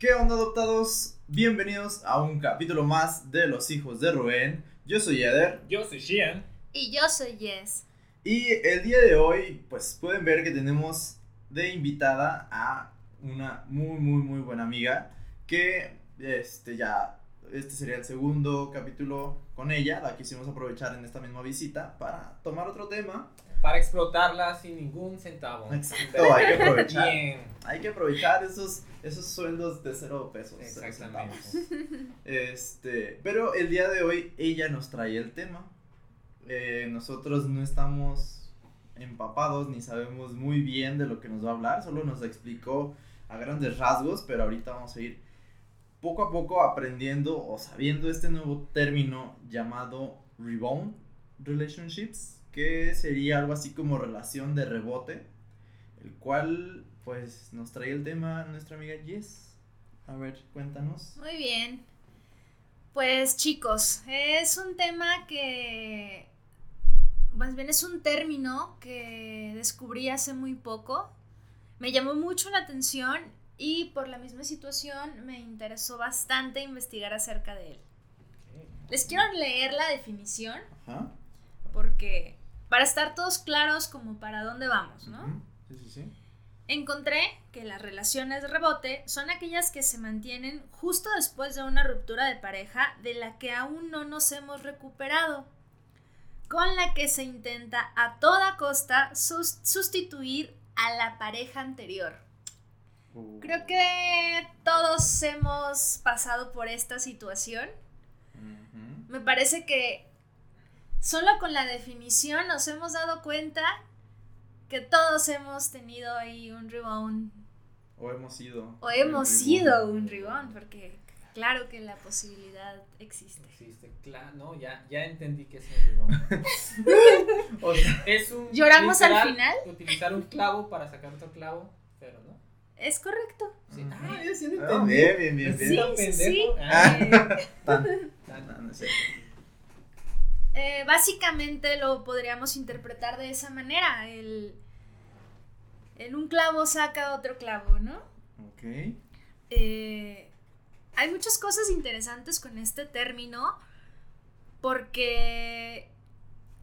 ¿Qué onda adoptados? Bienvenidos a un capítulo más de Los Hijos de Rubén. Yo soy Eder Yo soy Shian. Y yo soy Jess. y el día de hoy pues pueden ver que tenemos de invitada a una muy muy muy buena amiga que este ya este sería el segundo capítulo con ella, la quisimos aprovechar en esta misma visita para tomar otro tema. Para explotarla sin ningún centavo. Exacto, hay que aprovechar. Bien. Hay que aprovechar esos, esos sueldos de cero pesos. Exactamente. Este, pero el día de hoy ella nos trae el tema. Eh, nosotros no estamos empapados ni sabemos muy bien de lo que nos va a hablar, solo nos explicó a grandes rasgos, pero ahorita vamos a ir poco a poco aprendiendo o sabiendo este nuevo término llamado rebound relationships, que sería algo así como relación de rebote, el cual pues nos trae el tema nuestra amiga Jess. A ver, cuéntanos. Muy bien. Pues chicos, es un tema que, más bien es un término que descubrí hace muy poco. Me llamó mucho la atención y por la misma situación me interesó bastante investigar acerca de él. Les quiero leer la definición Ajá. porque para estar todos claros como para dónde vamos, ¿no? Sí, sí, sí. Encontré que las relaciones de rebote son aquellas que se mantienen justo después de una ruptura de pareja de la que aún no nos hemos recuperado, con la que se intenta a toda costa sus- sustituir a la pareja anterior. Uh, Creo que todos hemos pasado por esta situación. Me parece que solo con la definición nos hemos dado cuenta que todos hemos tenido ahí un rebound O hemos sido. O hemos sido rebound. un ribón, porque claro que la posibilidad existe. Existe, claro, no, ya, ya entendí que es un rebound. O sea, Es un. ¿Lloramos al final? Utilizar un clavo para sacar otro clavo, pero no. Es correcto. Sí. Ujú. Ah, ya sí lo ah, entendí. bien, bien, bien, Sí, bien. sí, pendejo. sí. Ah, Tan- tan- no, no es cierto. Eh, básicamente lo podríamos interpretar de esa manera. El, el un clavo saca otro clavo, ¿no? Ok. Eh, hay muchas cosas interesantes con este término porque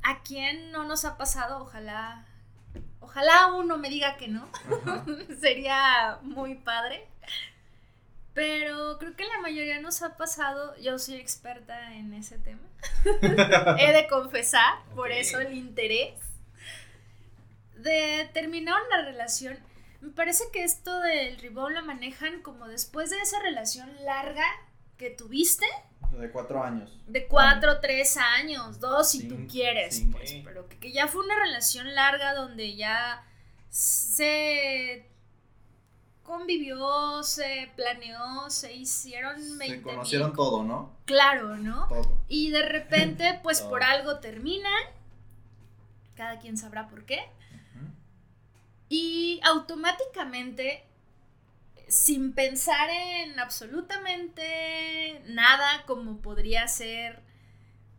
a quién no nos ha pasado, ojalá, ojalá uno me diga que no. Sería muy padre. Pero creo que la mayoría nos ha pasado. Yo soy experta en ese tema. He de confesar, por eso el interés. De terminar una relación. Me parece que esto del rebound lo manejan como después de esa relación larga que tuviste, de cuatro años. de cuatro, tres años, dos si tú quieres, pues, pero que, que ya fue una relación larga donde ya se convivió, se planeó, se hicieron Se 20 conocieron todo, ¿no? Claro, ¿no? Todo. Y de repente, pues por algo terminan. Cada quien sabrá por qué. Y automáticamente, sin pensar en absolutamente nada como podría ser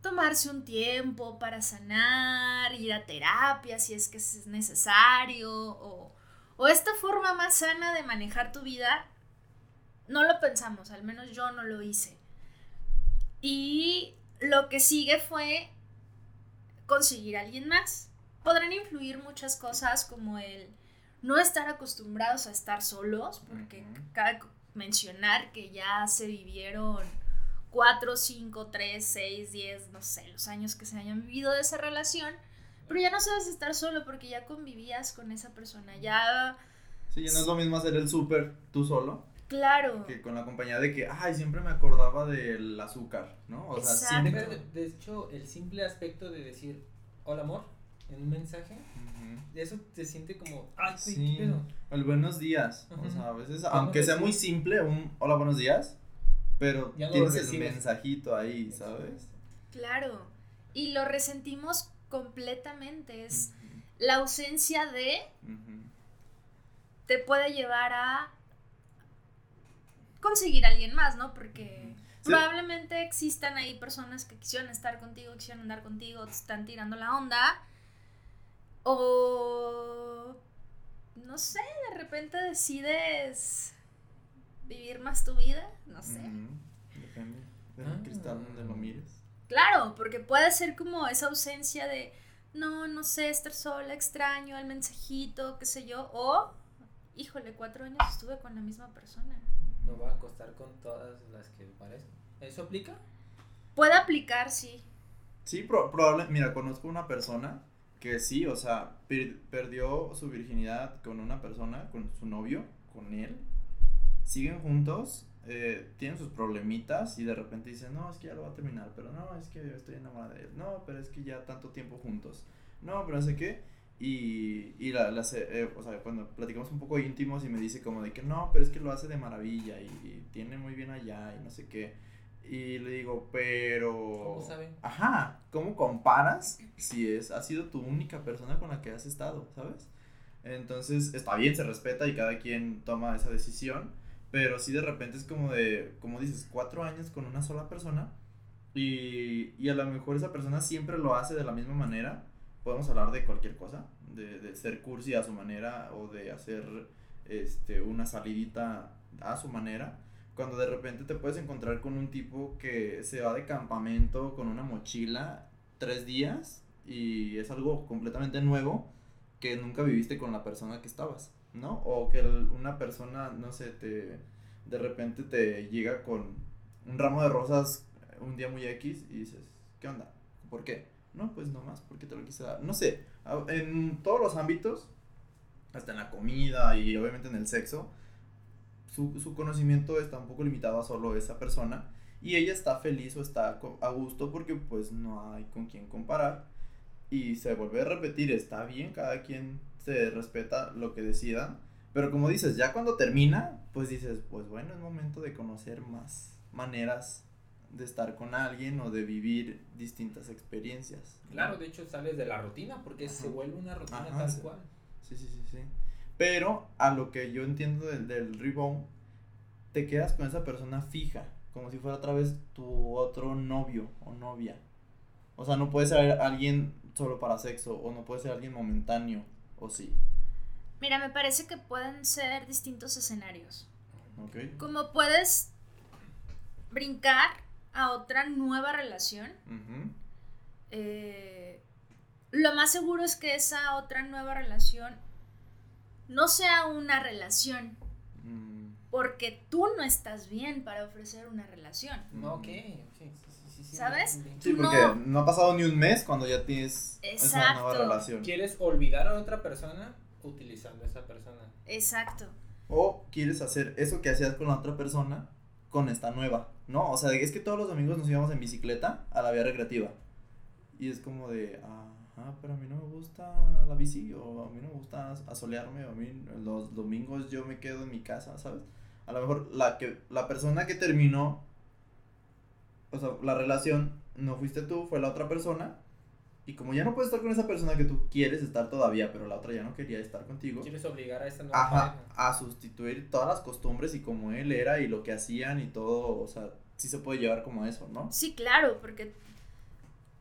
tomarse un tiempo para sanar, ir a terapia si es que es necesario, o, o esta forma más sana de manejar tu vida, no lo pensamos, al menos yo no lo hice. Y lo que sigue fue conseguir a alguien más. Podrán influir muchas cosas como el no estar acostumbrados a estar solos, porque cabe mencionar que ya se vivieron 4, 5, 3, 6, 10, no sé, los años que se hayan vivido de esa relación, pero ya no sabes estar solo porque ya convivías con esa persona, ya, Sí, ya no es lo mismo hacer el súper tú solo claro, que con la compañía de que, ay, siempre me acordaba del azúcar, ¿no? O sea, siempre. Pero, de, hecho, el simple aspecto de decir hola amor en un mensaje, Ujú. eso te siente como, ay, Sí. ¿qué pedo? El buenos días. O sea, a veces, ¿Cómo aunque sea muy simple, un hola, buenos días, pero Ya tienes el recibes. mensajito ahí, ¿sabes? claro. Y lo resentimos completamente, es la ausencia de te puede llevar a conseguir a alguien más, ¿no? Porque Sí. probablemente existan ahí personas que quisieron estar contigo, quisieron andar contigo, te están tirando la onda. O no sé, de repente decides vivir más tu vida, no sé. Depende del Ah. cristal donde lo mires. Claro, porque puede ser como esa ausencia de, no, no sé, estar sola, extraño el mensajito, qué sé yo, o, híjole, cuatro años estuve con la misma persona. No va a acostar con todas las que parecen. ¿Eso aplica? Puede aplicar, sí. Sí, pro- probable. Mira, conozco una persona que sí, o sea, per- perdió su virginidad con una persona, con su novio, con él. Siguen juntos, eh, tienen sus problemitas y de repente dicen, no, es que ya lo va a terminar, pero no, es que estoy enamorada de él. No, pero es que ya tanto tiempo juntos. No, pero no sé qué. Y, y la, la eh, o sea, cuando platicamos un poco íntimos y me dice como de que no, pero es que lo hace de maravilla y, y tiene muy bien allá y no sé qué. Y le digo, pero... ¿Cómo sabe? Ajá, ¿cómo comparas si es, ha sido tu única persona con la que has estado, ¿sabes? Entonces, está bien, se respeta y cada quien toma esa decisión, pero sí de repente es como de, como dices, cuatro años con una sola persona y, y a lo mejor esa persona siempre lo hace de la misma manera. Podemos hablar de cualquier cosa, de, de ser cursi a su manera o de hacer este, una salidita a su manera cuando de repente te puedes encontrar con un tipo que se va de campamento con una mochila tres días y es algo completamente nuevo que nunca viviste con la persona que estabas, ¿no? O que una persona, no sé, te de repente te llega con un ramo de rosas un día muy X y dices, ¿qué onda? ¿Por qué? No, pues nomás porque te lo quise dar. No sé, en todos los ámbitos, hasta en la comida y obviamente en el sexo, su, su conocimiento está un poco limitado a solo esa persona y ella está feliz o está a gusto porque pues no hay con quien comparar y se vuelve a repetir, está bien, cada quien se respeta lo que decida, pero como dices, ya cuando termina, pues dices, pues bueno, es momento de conocer más maneras de estar con alguien o de vivir distintas experiencias. ¿no? Claro, de hecho sales de la rutina porque se vuelve una rutina Ajá, tal sí. cual. Sí, sí, sí, sí. Pero a lo que yo entiendo del, del rebound, te quedas con esa persona fija, como si fuera otra vez tu otro novio o novia. O sea, no puede ser alguien solo para sexo, o no puede ser alguien momentáneo, o sí. Mira, me parece que pueden ser distintos escenarios. ¿Ok? Como puedes brincar a otra nueva relación, eh, lo más seguro es que esa otra nueva relación no sea una relación, Mm, porque tú no estás bien para ofrecer una relación. No, mm. ok, sí, sí, ¿Sabes? sí. Porque no- no. ha pasado ni un mes cuando ya tienes esa nueva Exacto. relación. ¿Quieres olvidar a otra persona utilizando a esa persona? Exacto. O quieres hacer eso que hacías con la otra persona con esta nueva, ¿no? O sea, es que todos los domingos nos íbamos en bicicleta a la vía recreativa. Y es como de, ajá, pero a mí no me gusta la bici, o a mí no me gusta asolearme, o a mí los domingos yo me quedo en mi casa, ¿sabes? A lo mejor la, que, la persona que terminó, o sea, la relación, no fuiste tú, fue la otra persona. Y como ya no puedes estar con esa persona que tú quieres estar todavía, pero la otra ya no quería estar contigo. ¿Quieres obligar a esta nueva Ajá, pareja? a sustituir todas las costumbres y como él era y lo que hacían y todo, o sea, sí se puede llevar como eso, ¿no? Sí, claro, porque,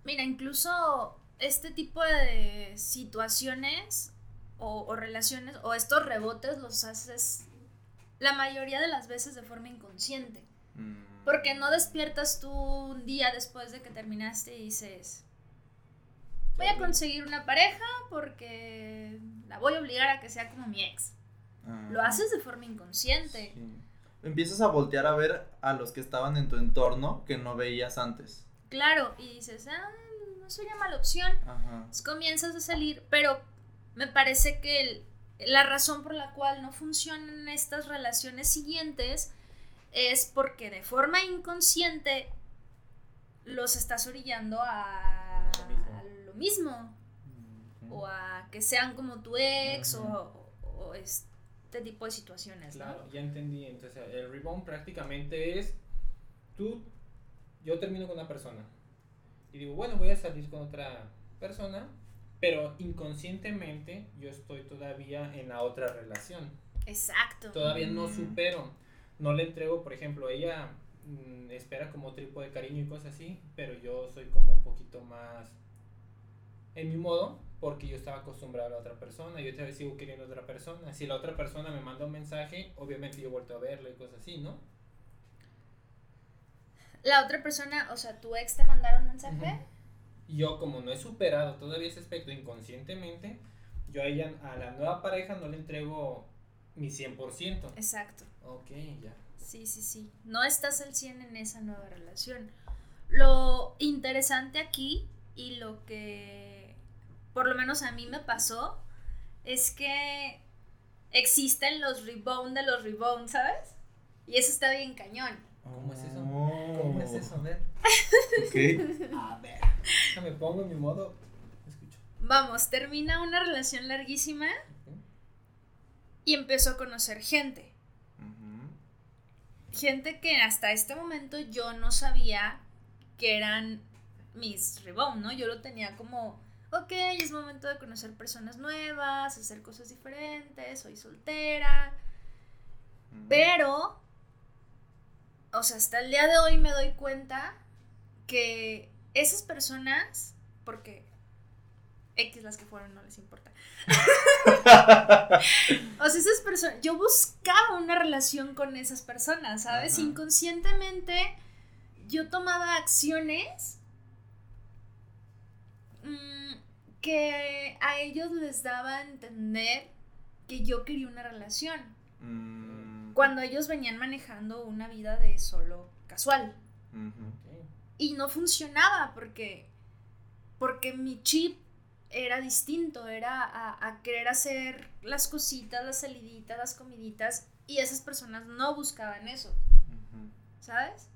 mira, incluso este tipo de situaciones o, o relaciones o estos rebotes los haces la mayoría de las veces de forma inconsciente. Mm, Porque no despiertas tú un día después de que terminaste y dices, voy a conseguir una pareja porque la voy a obligar a que sea como mi ex. ah, Lo haces de forma inconsciente. sí. Empiezas a voltear a ver a los que estaban en tu entorno que no veías antes. Claro, y dices, ah, no sería mala opción. Ajá. Entonces comienzas a salir, pero me parece que el- la razón por la cual no funcionan estas relaciones siguientes es porque de forma inconsciente los estás orillando a Lo mismo. a lo mismo o a que sean como tu ex o, o este tipo de situaciones, ¿no? Claro, ya entendí. Entonces, el rebound prácticamente es tú, yo termino con una persona y digo, bueno, voy a salir con otra persona, pero inconscientemente yo estoy todavía en la otra relación. Exacto. Todavía no supero. No le entrego, por ejemplo, ella mm, espera como otro tipo de cariño y cosas así, pero yo soy como un poquito más en mi modo, porque yo estaba acostumbrado a la otra persona, yo todavía sigo queriendo a otra persona. Si la otra persona me manda un mensaje, obviamente yo vuelto a verlo y cosas así, ¿no? La otra persona, o sea, tu ex te mandaron un mensaje. Yo como no he superado todavía ese aspecto inconscientemente, yo a ella, a la nueva pareja no le entrego mi 100%. Exacto. Ok, ya. Sí, sí, sí. No estás al 100 en esa nueva relación. Lo interesante aquí y lo que por lo menos a mí me pasó es que existen los rebound de los rebound, ¿sabes? Y eso está bien cañón. ¿Cómo es eso? Oh. ¿Cómo es eso? A ver. Ok. A ver. Déjame pongo en mi modo. Escucho. Vamos, termina una relación larguísima y empezó a conocer gente. Gente que hasta este momento yo no sabía que eran mis rebound, ¿no? Yo lo tenía como, ok, es momento de conocer personas nuevas, hacer cosas diferentes, soy soltera. Pero, o sea, hasta el día de hoy me doy cuenta que esas personas, porque X las que fueron no les importa. o sea, esas personas, yo buscaba una relación con esas personas, ¿sabes? Ajá. Inconscientemente yo tomaba acciones mm, que a ellos les daba a entender que yo quería una relación Mm. cuando ellos venían manejando una vida de solo casual. Y no funcionaba porque, porque mi chip era distinto, era a, a querer hacer las cositas, las saliditas, las comiditas, y esas personas no buscaban eso. ¿sabes?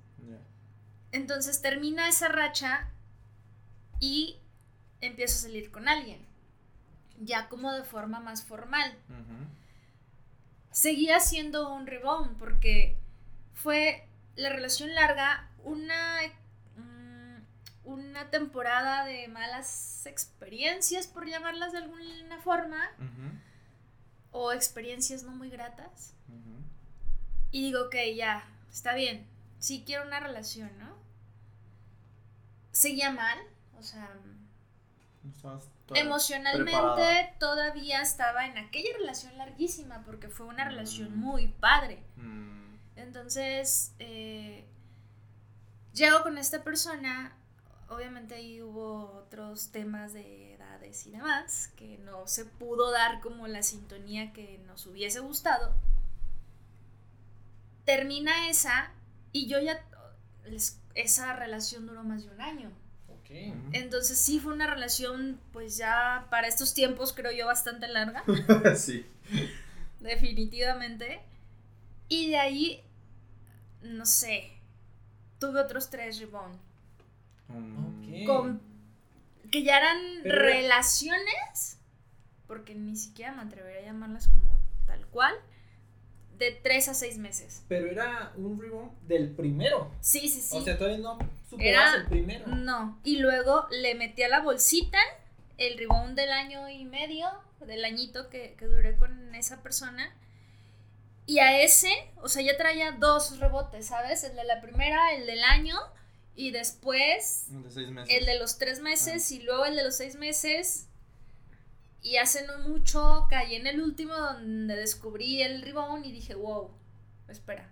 Entonces termina esa racha y empiezo a salir con alguien, ya como de forma más formal. Seguía siendo un rebound porque fue la relación larga una una temporada de malas experiencias por llamarlas de alguna forma o experiencias no muy gratas y digo ok ya está bien sí quiero una relación no seguía mal o sea emocionalmente preparada. todavía estaba en aquella relación larguísima porque fue una relación Mm. muy padre Mm. Entonces, eh, llego con esta persona, obviamente ahí hubo otros temas de edades y demás, que no se pudo dar como la sintonía que nos hubiese gustado. Termina esa y yo ya, les- esa relación duró más de un año. Ok. Ujú. Entonces sí fue una relación, pues ya para estos tiempos creo yo bastante larga. sí. definitivamente. Y de ahí, no sé, tuve otros tres rebound. Con, que ya eran Pero- relaciones, porque ni siquiera me atrevería a llamarlas como tal cual, de tres a seis meses. Pero era un rebound del primero. Sí, sí, sí. O sea, todavía no superas Era- el primero. no. Y luego le metí a la bolsita el rebound del año y medio, del añito que, que duré con esa persona. Y a ese, o sea, ya traía dos rebotes, ¿sabes? El de la primera, el del año, y después De seis meses. el de los tres meses y luego el de los seis meses. Y hace no mucho caí en el último donde descubrí el rebound y dije, wow, espera.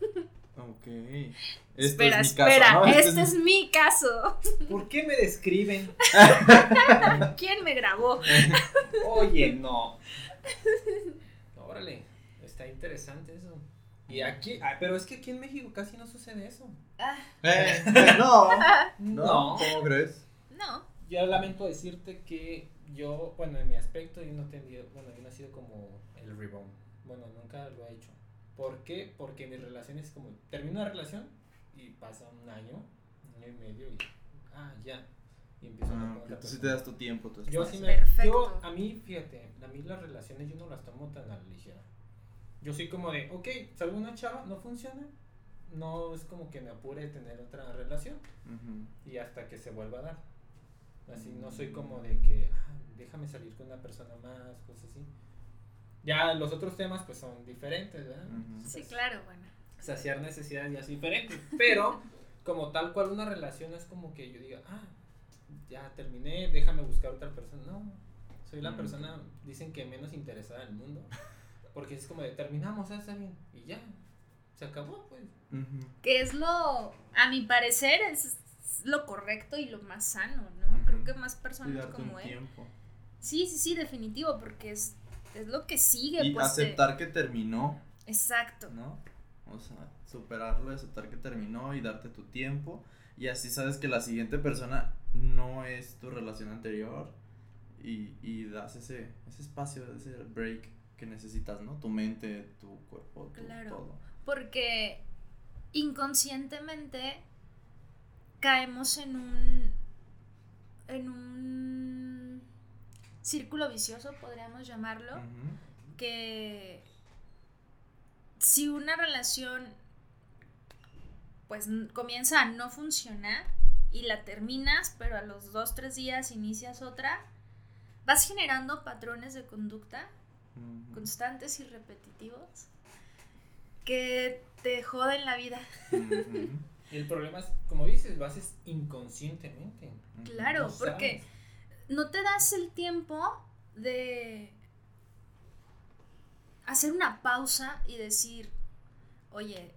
Ok. Esto espera, es mi caso, espera, ¿no? este es mi caso. ¿Por qué me describen? ¿Quién me grabó? Oye, no. Órale, está interesante eso. Y aquí, ah, pero es que aquí en México casi no sucede eso. Ah, Eh, no. No. ¿Cómo crees? no. Yo lamento decirte que yo, bueno, en mi aspecto, yo no he tenido, bueno, yo no he sido como el rebound. Bueno, nunca lo he hecho. ¿Por qué? Porque mis relaciones, como termino una relación y pasa un año, un año y medio y, ah, ya. Y empiezo a Ah, otra tú sí te das tu tiempo, tu Yo sí me. Perfecto. Yo, a mí, fíjate, a mí las relaciones yo no las tomo tan a la ligera. Yo soy como de, ok, salgo una chava, no funciona. No es como que me apure tener otra relación y hasta que se vuelva a dar. Así, no soy como de que, ah, déjame salir con una persona más, cosas así. Ya los otros temas pues son diferentes, ¿verdad? Sí, claro, bueno. Saciar necesidades ya es diferente. Pero como tal cual una relación es como que yo diga, ah, ya terminé, déjame buscar otra persona. No, soy la Mm. persona, dicen que menos interesada del mundo. Porque es como de terminamos, ah, está bien, y ya, se acabó, pues. Que es lo, a mi parecer, es lo correcto y lo más sano, ¿no? Creo que más personas como él. tiempo. Sí, sí, sí, definitivo, porque es, es lo que sigue. Y pues, de- aceptar que terminó, Exacto. ¿no? O sea, superarlo, aceptar que terminó y darte tu tiempo. Y así sabes que la siguiente persona no es tu relación anterior. Y, y das ese, ese espacio, ese break que necesitas, ¿no? Tu mente, tu cuerpo, tu Claro. todo. Porque inconscientemente caemos en un en un círculo vicioso, podríamos llamarlo, que si una relación pues comienza a no funcionar y la terminas, pero a los dos, tres días inicias otra, vas generando patrones de conducta Constantes y repetitivos que te joden la vida. El problema es, como dices, lo haces inconscientemente. Claro, No porque no te das el tiempo de hacer una pausa y decir, oye,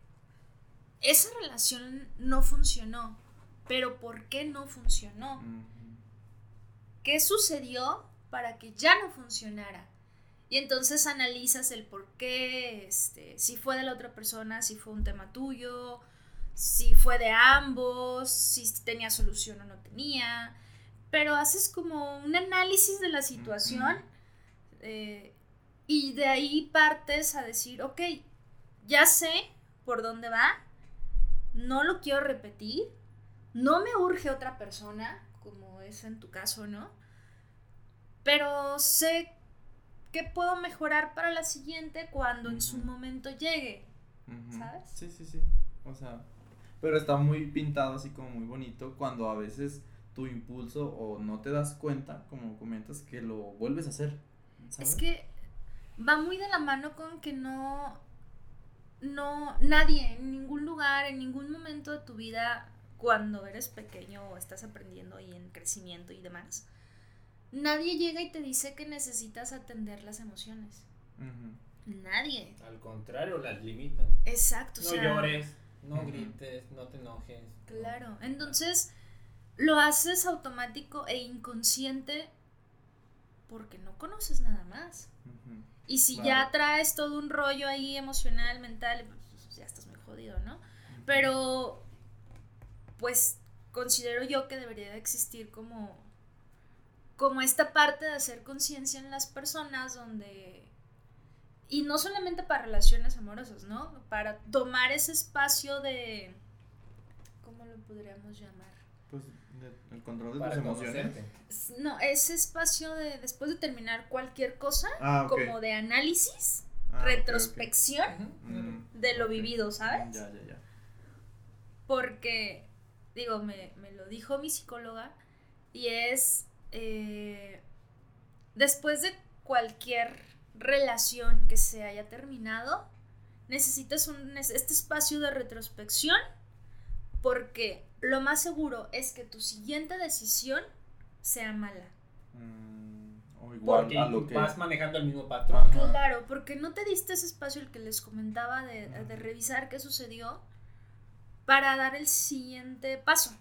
esa relación no funcionó, pero ¿por qué no funcionó? ¿Qué sucedió para que ya no funcionara? Y entonces analizas el por qué, este, si fue de la otra persona, si fue un tema tuyo, si fue de ambos, si tenía solución o no tenía. Pero haces como un análisis de la situación eh, y de ahí partes a decir, ok, ya sé por dónde va, no lo quiero repetir, no me urge otra persona, como es en tu caso, ¿no? Pero sé que puedo mejorar para la siguiente cuando en su momento llegue. ¿Sabes? Sí, sí, sí. O sea, pero está muy pintado así como muy bonito cuando a veces tu impulso o no te das cuenta, como comentas, que lo vuelves a hacer. ¿sabes? Es que va muy de la mano con que no, no, nadie, en ningún lugar, en ningún momento de tu vida, cuando eres pequeño o estás aprendiendo y en crecimiento y demás, nadie llega y te dice que necesitas atender las emociones. Nadie. Al contrario, las limitan. Exacto. o No sea, llores, no grites, no te enojes. no. Claro. Entonces, lo haces automático e inconsciente porque no conoces nada más. Y si Claro. ya traes todo un rollo ahí emocional, mental, pues ya estás muy jodido, ¿no? Pero, pues, considero yo que debería de existir como, como esta parte de hacer conciencia en las personas donde... Y no solamente para relaciones amorosas, ¿no? Para tomar ese espacio de... ¿Cómo lo podríamos llamar? Pues de- el control de Para tus emociones. conocerte. No, ese espacio de después de terminar cualquier cosa, Ah, como de análisis, Ah, retrospección. Mm, de lo vivido, ¿sabes? Ya, ya, ya. Porque, digo, me, me lo dijo mi psicóloga y es, eh, después de cualquier relación que se haya terminado, necesitas un, es- este espacio de retrospección porque lo más seguro es que tu siguiente decisión sea mala. Mm, o igual Porque a lo que. vas manejando el mismo patrón. Ajá. Claro, porque no te diste ese espacio el que les comentaba de, de revisar qué sucedió para dar el siguiente paso.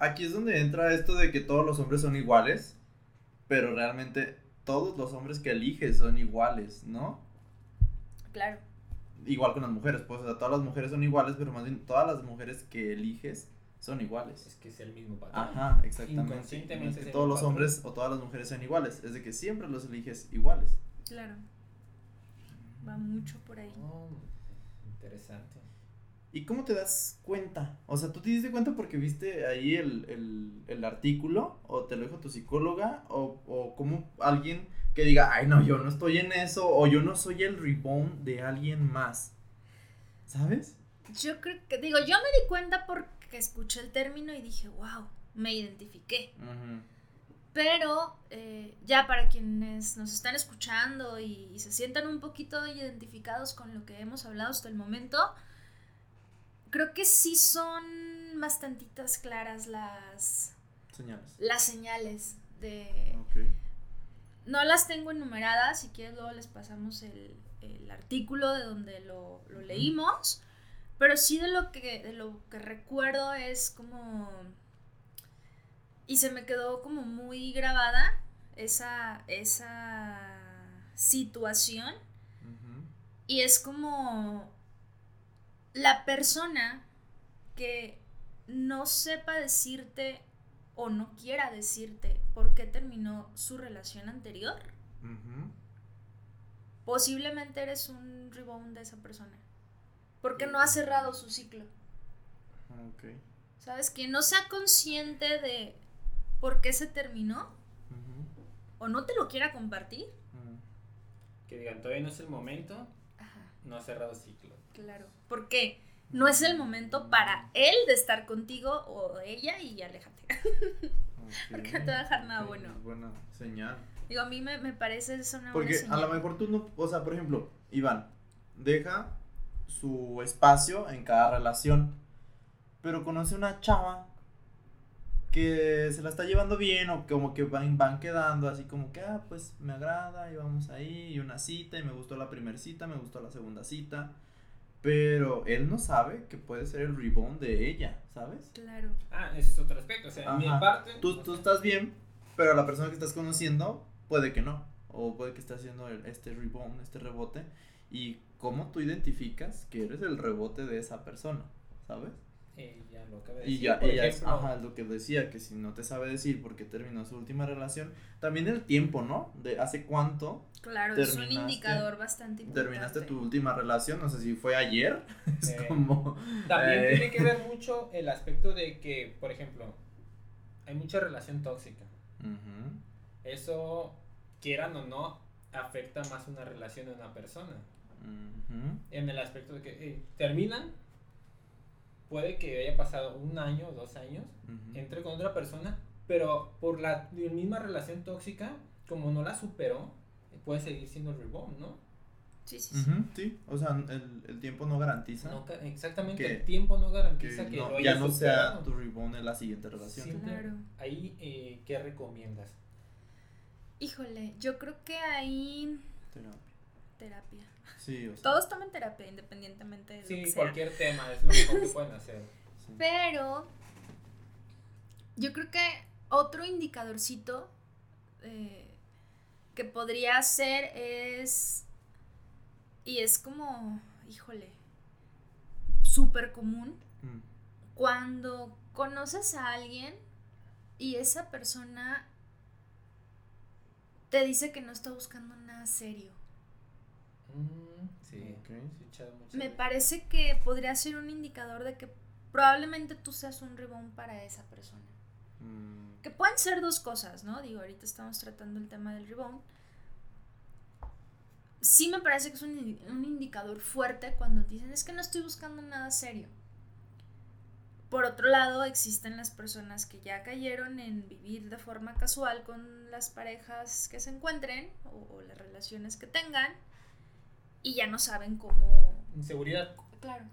Aquí es donde entra esto de que todos los hombres son iguales, pero realmente todos los hombres que eliges son iguales, ¿no? Claro. Igual con las mujeres, pues, o sea, todas las mujeres son iguales, pero más bien todas las mujeres que eliges son iguales. Es que es el mismo patrón. Ajá, exactamente. Inconscientemente No es que es el todos los patrón. hombres o todas las mujeres sean iguales, es de que siempre los eliges iguales. Claro. Va mucho por ahí. Oh, interesante. ¿Y cómo te das cuenta? O sea, ¿tú te diste cuenta porque viste ahí el, el, el artículo? ¿O te lo dijo tu psicóloga? ¿O, o como alguien que diga, ay no, yo no estoy en eso? ¿O yo no soy el rebound de alguien más? ¿Sabes? Yo creo que, digo, yo me di cuenta porque escuché el término y dije, wow, me identifiqué. Pero eh, ya para quienes nos están escuchando y, y se sientan un poquito identificados con lo que hemos hablado hasta el momento, creo que sí son bastantitas claras las, Señales. las señales de... No las tengo enumeradas, si quieres luego les pasamos el, el artículo de donde lo, lo leímos, pero sí de lo que, de lo que recuerdo es como... Y se me quedó como muy grabada esa, esa situación. Y es como la persona que no sepa decirte o no quiera decirte por qué terminó su relación anterior. Posiblemente eres un rebound de esa persona. Porque no ha cerrado su ciclo. Ok. ¿Sabes? Que no sea consciente de por qué se terminó o no te lo quiera compartir. Que digan, todavía no es el momento, Ajá, no ha cerrado ciclo. Claro. Porque no es el momento para él de estar contigo o ella y aléjate. Porque no te va a dejar nada Ok, bueno. Buena señal. Digo, a mí me, me parece eso una Porque buena a lo señal. mejor tú no, o sea, por ejemplo, Iván, deja su espacio en cada relación, pero conoce una chava que se la está llevando bien o como que van, van quedando así como que, ah, pues me agrada y vamos ahí y una cita y me gustó la primera cita, me gustó la segunda cita, pero él no sabe que puede ser el rebound de ella, ¿sabes? Claro. Ah, ese es otro aspecto. O sea, en mi Ajá. parte. Tú, tú estás bien, pero la persona que estás conociendo puede que no. O puede que esté haciendo el- este rebound, este rebote. Y cómo tú identificas que eres el rebote de esa persona, ¿sabes? Ya lo acabé de Y decir. ya, por ella es, ajá, lo que decía, que si no te sabe decir por qué terminó su última relación, también el tiempo, ¿no? De hace cuánto Claro, es un Terminaste- indicador bastante importante. terminaste tu última relación, no sé si fue ayer, es Eh, como... También eh, tiene que ver mucho el aspecto de que, por ejemplo, hay mucha relación tóxica. Eso, quieran o no, afecta más una relación de una persona. En el aspecto de que eh, terminan, puede que haya pasado un año o dos años, entre con otra persona, pero por la misma relación tóxica, como no la superó, puede seguir siendo el rebound, ¿no? Sí, sí, sí. Sí, o sea, el, el tiempo no garantiza. No exactamente, Que- el tiempo no que garantiza que, no- lo ya no sea tu rebound en la siguiente relación. Claro. Ahí, eh, ¿qué recomiendas? Híjole, yo creo que Terapia. Terapia. Sí, o sea. Todos toman terapia independientemente de lo Sí, que sea. cualquier tema, es lo mejor que pueden hacer. sí. Pero yo creo que otro indicadorcito eh, que podría ser es, y es como, híjole, súper común, Mm, cuando conoces a alguien y esa persona te dice que no está buscando nada serio. Mm, sí, sí, Me veces. parece que podría ser un indicador de que probablemente tú seas un ribón para esa persona. mm, Que pueden ser dos cosas, ¿no? Digo, ahorita estamos tratando el tema del rebound. Sí me parece que es un, un indicador fuerte cuando te dicen es que no estoy buscando nada serio. Por otro lado, existen las personas que ya cayeron en vivir de forma casual con las parejas que se encuentren o, o las relaciones que tengan y ya no saben cómo... Inseguridad. Claro.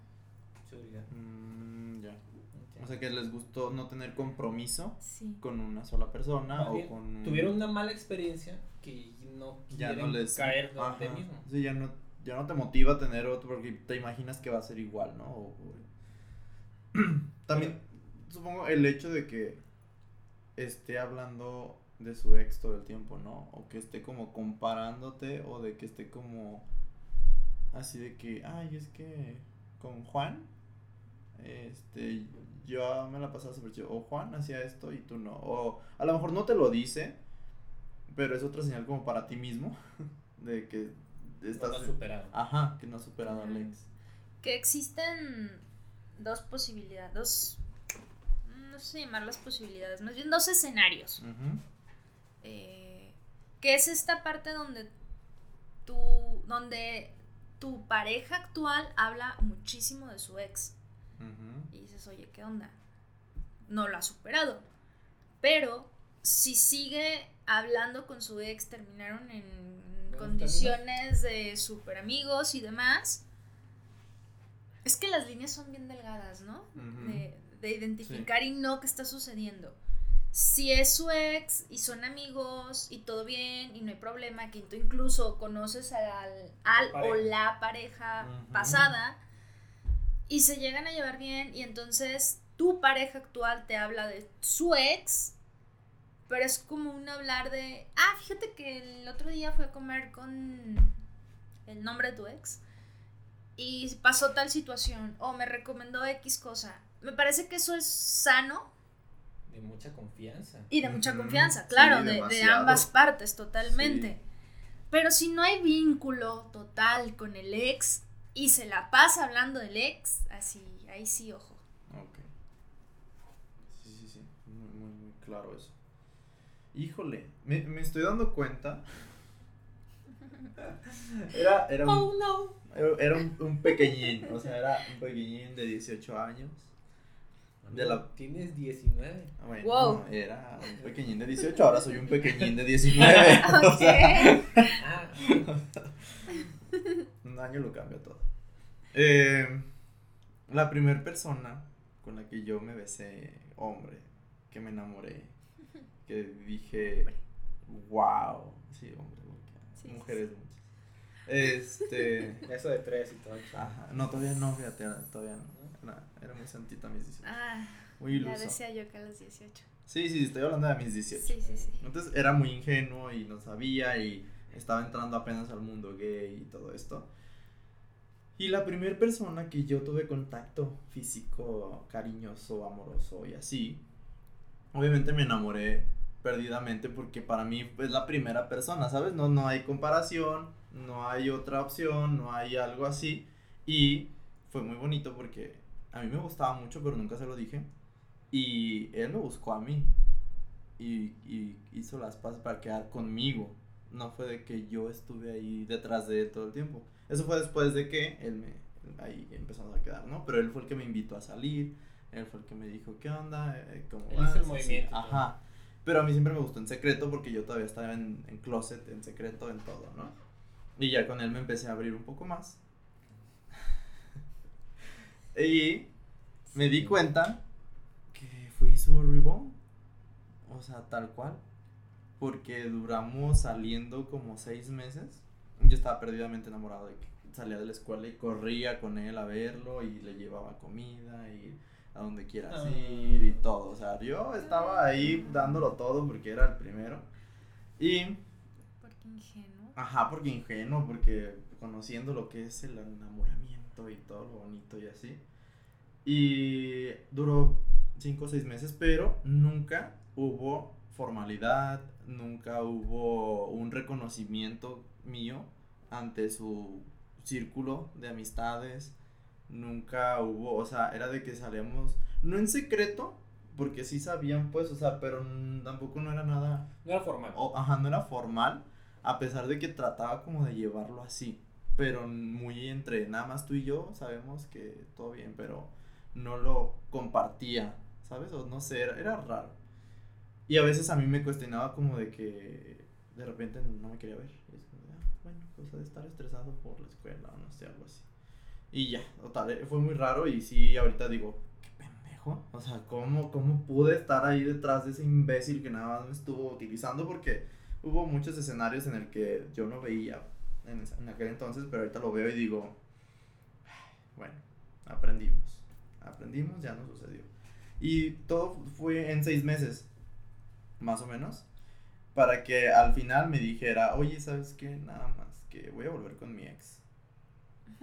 Inseguridad. mm, ya. Entiendo. O sea que les gustó no tener compromiso Sí. con una sola persona o con un- Tuvieron una mala experiencia que no ya quieren no les caer donde Ajá. mismo. Sí, ya no ya no te motiva a tener otro porque te imaginas que va a ser igual, ¿no? O- o- También supongo el hecho de que esté hablando de su ex todo el tiempo, ¿no? O que esté como comparándote o de que esté como así de que, ay, es que con Juan este yo me la pasaba súper chido o Juan hacía esto y tú no o a lo mejor no te lo dice pero es otra señal como para ti mismo de que No estás lo has superado. ajá que no has superado al Ajá. ex que existen dos posibilidades, dos, no sé si llamarlas posibilidades, más bien dos escenarios. Eh, que es esta parte donde tu, donde tu pareja actual habla muchísimo de su ex y dices, oye, ¿qué onda? No lo ha superado. Pero si sigue hablando con su ex, terminaron en Buenos condiciones de super amigos y demás. Es que las líneas son bien delgadas, ¿no? De, de identificar y no qué está sucediendo. Si es su ex y son amigos y todo bien y no hay problema, que tú incluso conoces al, al La o la pareja pasada y se llegan a llevar bien y entonces tu pareja actual te habla de su ex, pero es como un hablar de, ah, fíjate que el otro día fui a comer con el nombre de tu ex y pasó tal situación o me recomendó X cosa. Me parece que eso es sano De mucha confianza. y de mucha confianza, sí, claro, de, de ambas partes, totalmente. Sí. Pero si no hay vínculo total con el ex y se la pasa hablando del ex, así, ahí sí, ojo. Ok. Sí, sí, sí. Muy, muy, muy claro eso. Híjole, me, me estoy dando cuenta. Era, era un, Oh no. era- era un, un pequeñín, o sea, era un pequeñín de 18 años. De la- Tienes 19. Ah, Bueno, Wow. era un pequeñín de 18, ahora soy un pequeñín de 19. o sea, Ok. Ah, un año lo cambia todo. Eh, la primera persona con la que yo me besé, hombre, que me enamoré, que dije, wow, sí, hombre, Sí, sí, mujeres muchas. Este, eso de 3 y todo. ajá, no, todavía no, fíjate, todavía no. Era, era muy santita a mis 18. Ah, Muy ya iluso. decía yo que a los 18. Sí, sí, estoy hablando de mis 18. Sí, sí, sí. Entonces era muy ingenuo y no sabía y estaba entrando apenas al mundo gay y todo esto. Y la primera persona que yo tuve contacto físico, cariñoso, amoroso y así, obviamente me enamoré perdidamente porque para mí es la primera persona, ¿sabes? No, no hay comparación, no hay otra opción, no hay algo así. Y fue muy bonito porque a mí me gustaba mucho, pero nunca se lo dije. Y él me buscó a mí y, y hizo las paces para quedar conmigo. No fue de que yo estuve ahí detrás de él todo el tiempo. Eso fue después de que él me ahí empezamos a quedar, ¿no? Pero él fue el que me invitó a salir, él fue el que me dijo, ¿qué onda? Eh, ¿Cómo Él vas?" el movimiento, Ajá. Pero a mí siempre me gustó en secreto porque yo todavía estaba en, en closet, en secreto, en todo, ¿no? Y ya con él me empecé a abrir un poco más. Y me di cuenta que fui su rebound. O sea, tal cual. Porque duramos saliendo como seis meses. Yo estaba perdidamente enamorado de que salía de la escuela y corría con él a verlo y le llevaba comida y a donde quieras Ah. ir y todo. O sea, yo estaba ahí dándolo todo porque era el primero. Y Porque ingenuo. Ajá, porque ingenuo, porque conociendo lo que es el enamoramiento y todo lo bonito y así. Y duró cinco o seis meses, pero nunca hubo formalidad, nunca hubo un reconocimiento mío ante su círculo de amistades, nunca hubo, o sea, era de que salíamos, no en secreto, porque sí sabían pues, o sea, pero tampoco no era nada No era formal. o- ajá, no era formal, a pesar de que trataba como de llevarlo así, pero muy entre nada más tú y yo sabemos que todo bien, pero no lo compartía, ¿sabes? O no sé, era, era raro. Y a veces a mí me cuestionaba como de que de repente no me quería ver. Y es como "Ah, bueno, cosa de estar estresado por la escuela o no sé, algo así. Y ya, total, eh, fue muy raro y sí, ahorita digo, qué pendejo. O sea, ¿cómo, ¿cómo pude estar ahí detrás de ese imbécil que nada más me estuvo utilizando? Porque hubo muchos escenarios en el que yo no veía en, en aquel entonces, pero ahorita lo veo y digo, "Ay, bueno, aprendimos. Aprendimos, ya no sucedió. Y todo fue en seis meses, más o menos, para que al final me dijera, oye, ¿sabes qué? Nada más, que voy a volver con mi ex.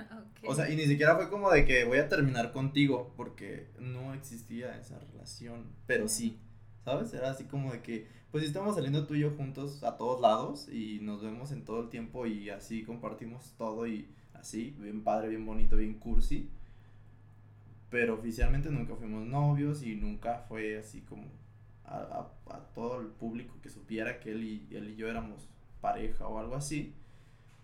Ok. O sea, y ni siquiera fue como de que voy a terminar contigo, porque no existía esa relación, pero sí, ¿sabes? Era así como de que, pues estamos saliendo tú y yo juntos a todos lados y nos vemos en todo el tiempo y así compartimos todo y así, bien padre, bien bonito, bien cursi. Pero oficialmente nunca fuimos novios y nunca fue así como a, a- todo el público que supiera que él y, él y yo éramos pareja o algo así.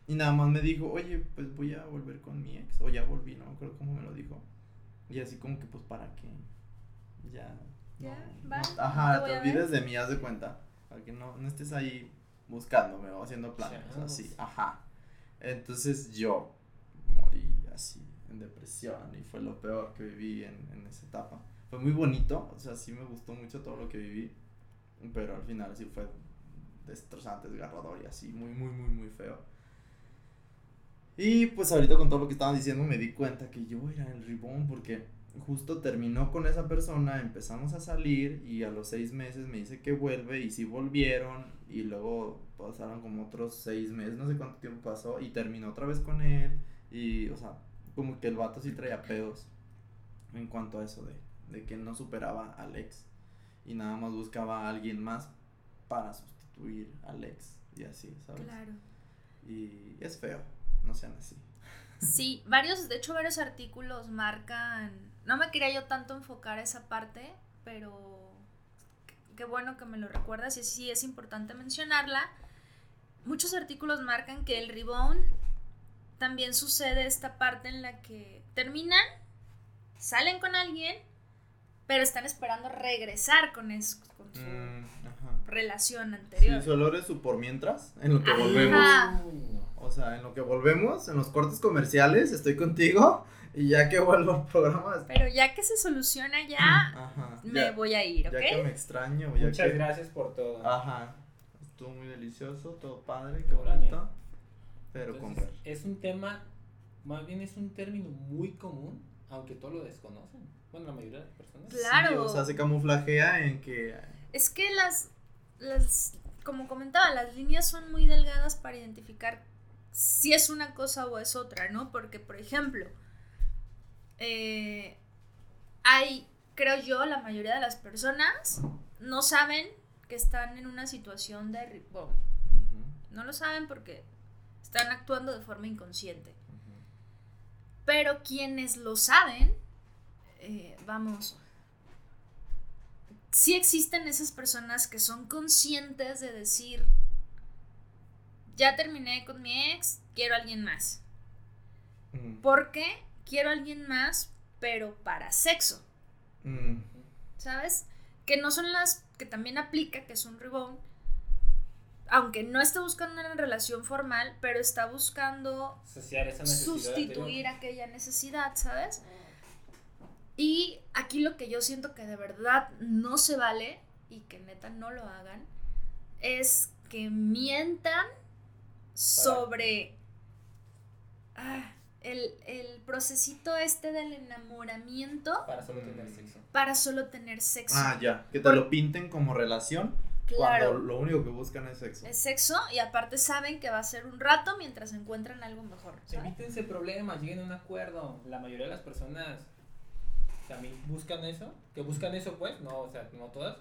Y nada más me dijo, oye, pues voy a volver con mi ex. O ya volví, no me acuerdo cómo me lo dijo. Y así como que, pues, ¿para qué? Ya. Ya, no, bye, no- ajá, te olvides de mí, haz de cuenta. Para que no, no estés ahí buscándome o haciendo planes, así. Ajá. Entonces yo morí así, en depresión. Y fue lo peor que viví en, en esa etapa. Fue muy bonito, o sea, sí me gustó mucho todo lo que viví. Pero al final sí fue destrozante, desgarrador y así, muy, muy, muy, muy feo. Y pues ahorita con todo lo que estaban diciendo me di cuenta que yo era el ribón porque justo terminó con esa persona, empezamos a salir y a los seis meses me dice que vuelve y sí volvieron y luego pasaron como otros seis meses, no sé cuánto tiempo pasó y terminó otra vez con él y o sea, como que el vato sí traía pedos en cuanto a eso de, de que no superaba al ex y nada más buscaba a alguien más para sustituir al ex y así, ¿sabes? Claro. Y es feo, no sean así. Sí, varios, de hecho varios artículos marcan, no me quería yo tanto enfocar esa parte, pero qué bueno que me lo recuerdas y sí es importante mencionarla. Muchos artículos marcan que el rebound también sucede esta parte en la que terminan, salen con alguien, pero están esperando regresar con, es- con su Mm, relación Sí, anterior. solo eres su por mientras, en lo que Ajá. volvemos. O sea, en lo que volvemos, en los cortes comerciales, estoy contigo. Y ya que vuelvo al programa, Pero ya que se soluciona ya, ajá, me ya, voy a ir, ¿ok? ya que me extraño, ya Muchas que... gracias por todo. Ajá, estuvo muy delicioso, todo padre, qué Órale. bonito. Pero Entonces, es un tema, más bien es un término muy común, aunque todos lo desconocen. Bueno, la mayoría de las personas. Claro. Sí, o sea, se camuflajea en que... Es que las, las, como comentaba, las líneas son muy delgadas para identificar si es una cosa o es otra, ¿no? Porque, por ejemplo, eh, hay, creo yo, la mayoría de las personas no saben que están en una situación de rebound. Ujú, No lo saben porque están actuando de forma inconsciente. Pero quienes lo saben, eh, vamos, sí existen esas personas que son conscientes de decir, ya terminé con mi ex, quiero a alguien más. Mm, Porque quiero a alguien más, pero para sexo, mm, ¿sabes? Que no son las que también aplica, que es un rebound. Aunque no está buscando una relación formal, pero está buscando Saciar esa necesidad sustituir aquella necesidad, ¿sabes? Y aquí lo que yo siento que de verdad no se vale y que neta no lo hagan es que mientan sobre ah, el, el procesito este del enamoramiento Para solo tener sexo. para solo tener sexo. Ah, ya, que te Por- lo pinten como relación claro. cuando lo único que buscan es sexo. Es sexo y aparte saben que va a ser un rato mientras encuentran algo mejor. Evítense problemas, lleguen a un acuerdo. La mayoría de las personas también buscan eso. Que buscan eso, pues, no, o sea, no todas.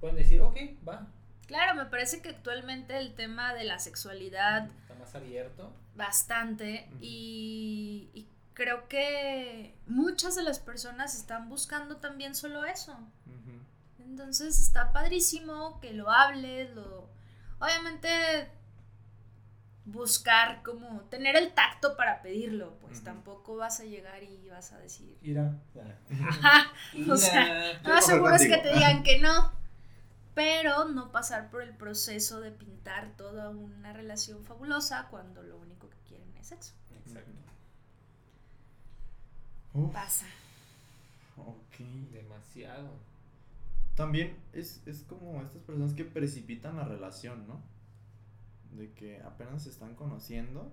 Pueden decir, ok, va, Claro, me parece que actualmente el tema de la sexualidad más abierto. bastante y, y creo que muchas de las personas están buscando también solo eso. Entonces está padrísimo que lo hables, lo... Obviamente buscar como tener el tacto para pedirlo, pues tampoco vas a llegar y vas a decir... Ira. Ajá, o sea, lo más coger seguro es que te digan que no, pero no pasar por el proceso de pintar toda una relación fabulosa cuando lo único que quieren es sexo. Exacto. Uf, Pasa. ok. Demasiado. También es, es como estas personas que precipitan la relación, ¿no? De que apenas se están conociendo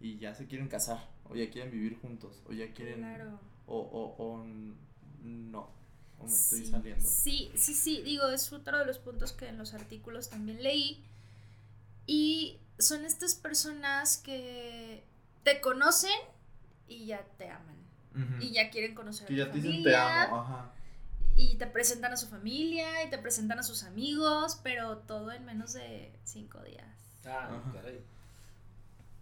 y ya se quieren casar, o ya quieren vivir juntos, o ya quieren... Claro. O, o, o no, o me estoy Sí, saliendo. Sí, sí, sí, digo, es otro de los puntos que en los artículos también leí. Y son estas personas que te conocen y ya te aman. Y ya quieren conocer Que a ya tu te dicen familia. te amo, ajá. Y te presentan a su familia y te presentan a sus amigos, pero todo en menos de cinco días. Ah, Ajá. caray.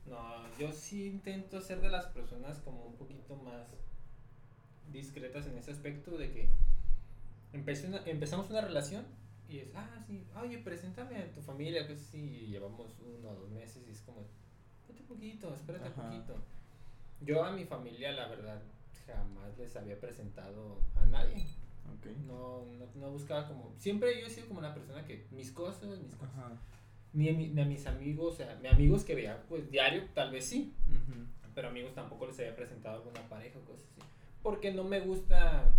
No, yo sí intento ser de las personas como un poquito más discretas en ese aspecto de que empecé una- empezamos una relación y es, ah, sí, oye, preséntame a tu familia, pues sí, llevamos uno o dos meses y es como, espérate un poquito, espérate Ajá. un poquito. Yo a mi familia, la verdad, jamás les había presentado a nadie. Ok. No, no, no buscaba como, siempre yo he sido como una persona que mis cosas, mis cosas Ajá. ni a, mi- ni a mis amigos, o sea, mis amigos que veía pues diario, tal vez sí, Ujú. pero amigos tampoco les había presentado alguna pareja o cosas así. Porque no me gusta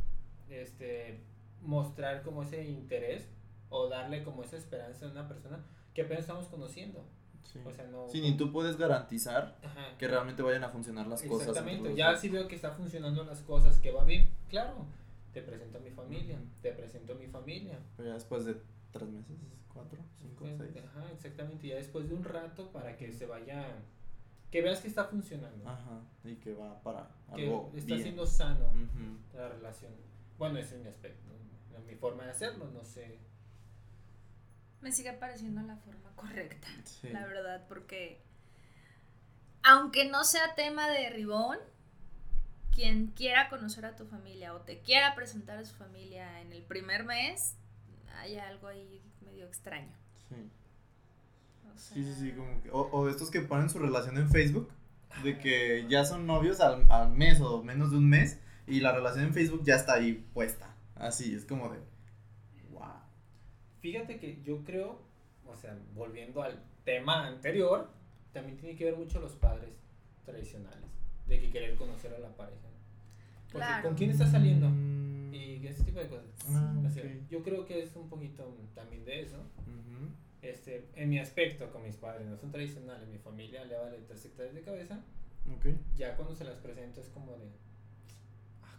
este mostrar como ese interés o darle como esa esperanza a una persona que apenas estamos conociendo. Sí. O sea, no. Sí, ni tú puedes garantizar Ajá. que realmente vayan a funcionar las cosas. Exactamente, ya si veo que está funcionando las cosas, que va bien, claro, te presento a mi familia, te presento a mi familia. Pero ya después de tres meses, cuatro, cinco, seis. Ajá, exactamente, ya después de un rato para que se vaya, que veas que está funcionando, Ajá, y que va para que algo está bien. siendo sano la relación. Bueno, ese es mi aspecto, mi forma de hacerlo, no sé. Me sigue pareciendo la forma correcta, Sí. la verdad, porque aunque no sea tema de ribón, quien quiera conocer a tu familia o te quiera presentar a su familia en el primer mes, hay algo ahí medio extraño. Sí. O Sí, sí, sí, como que, o, o estos que ponen su relación en Facebook, de que ya son novios al, al mes o menos de un mes, y la relación en Facebook ya está ahí puesta. Así, es como de, wow. Fíjate que yo creo, o sea, volviendo al tema anterior, también tiene que ver mucho los padres tradicionales, de que querer conocer a la pareja. Porque Claro. con quién estás saliendo Mm, y ese tipo de cosas. Ah, O sea, yo creo que es un poquito también de eso. ujú. Este, en mi aspecto con mis padres no son tradicionales, mi familia le vale tres hectáreas de cabeza. Ok. Ya cuando se las presento es como de,